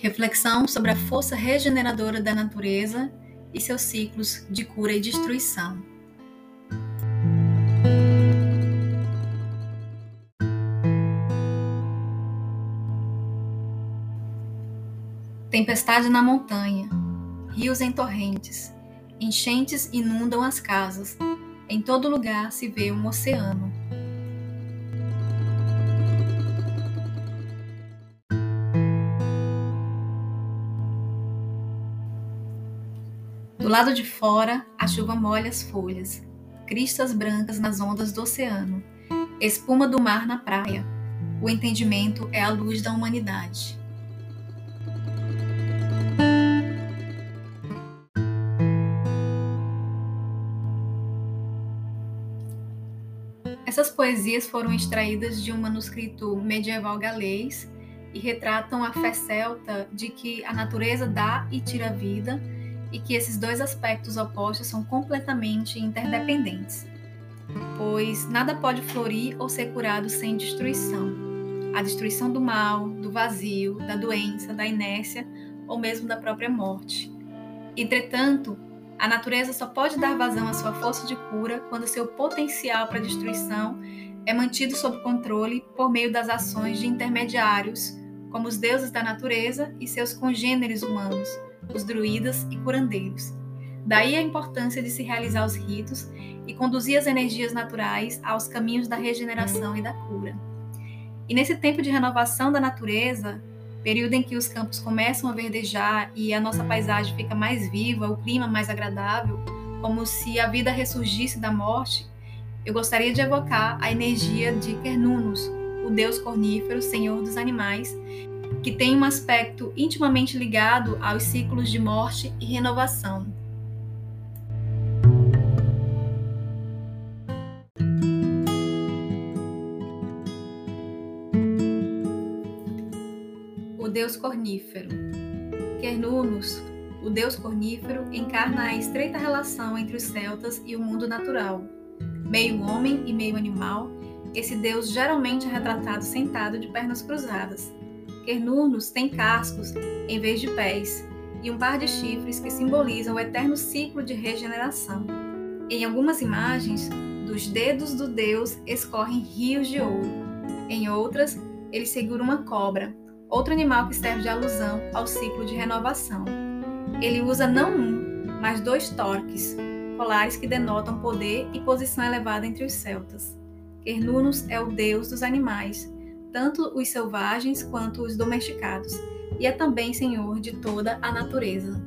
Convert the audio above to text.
Reflexão sobre a força regeneradora da natureza e seus ciclos de cura e destruição. Tempestade na montanha, rios em torrentes, enchentes inundam as casas, em todo lugar se vê um oceano. Do lado de fora, a chuva molha as folhas, cristas brancas nas ondas do oceano, espuma do mar na praia. O entendimento é a luz da humanidade. Essas poesias foram extraídas de um manuscrito medieval galês e retratam a fé celta de que a natureza dá e tira vida e que esses dois aspectos opostos são completamente interdependentes, pois nada pode florir ou ser curado sem destruição. A destruição do mal, do vazio, da doença, da inércia ou mesmo da própria morte. Entretanto, a natureza só pode dar vazão à sua força de cura quando seu potencial para destruição é mantido sob controle por meio das ações de intermediários, como os deuses da natureza e seus congêneres humanos, os druidas e curandeiros. Daí a importância de se realizar os ritos e conduzir as energias naturais aos caminhos da regeneração e da cura. E nesse tempo de renovação da natureza, período em que os campos começam a verdejar e a nossa paisagem fica mais viva, o clima mais agradável, como se a vida ressurgisse da morte, eu gostaria de evocar a energia de Quernunus, o deus cornífero, senhor dos animais, que tem um aspecto intimamente ligado aos ciclos de morte e renovação. O deus cornífero. Quernunus, o deus cornífero, encarna a estreita relação entre os celtas e o mundo natural. Meio homem e meio animal, esse deus geralmente é retratado sentado de pernas cruzadas, Quernurnos tem cascos em vez de pés e um par de chifres que simbolizam o eterno ciclo de regeneração. Em algumas imagens, dos dedos do deus escorrem rios de ouro. Em outras, ele segura uma cobra, outro animal que serve de alusão ao ciclo de renovação. Ele usa não um, mas dois torques, colares que denotam poder e posição elevada entre os celtas. Quernunnos é o deus dos animais, tanto os selvagens quanto os domesticados, e é também senhor de toda a natureza.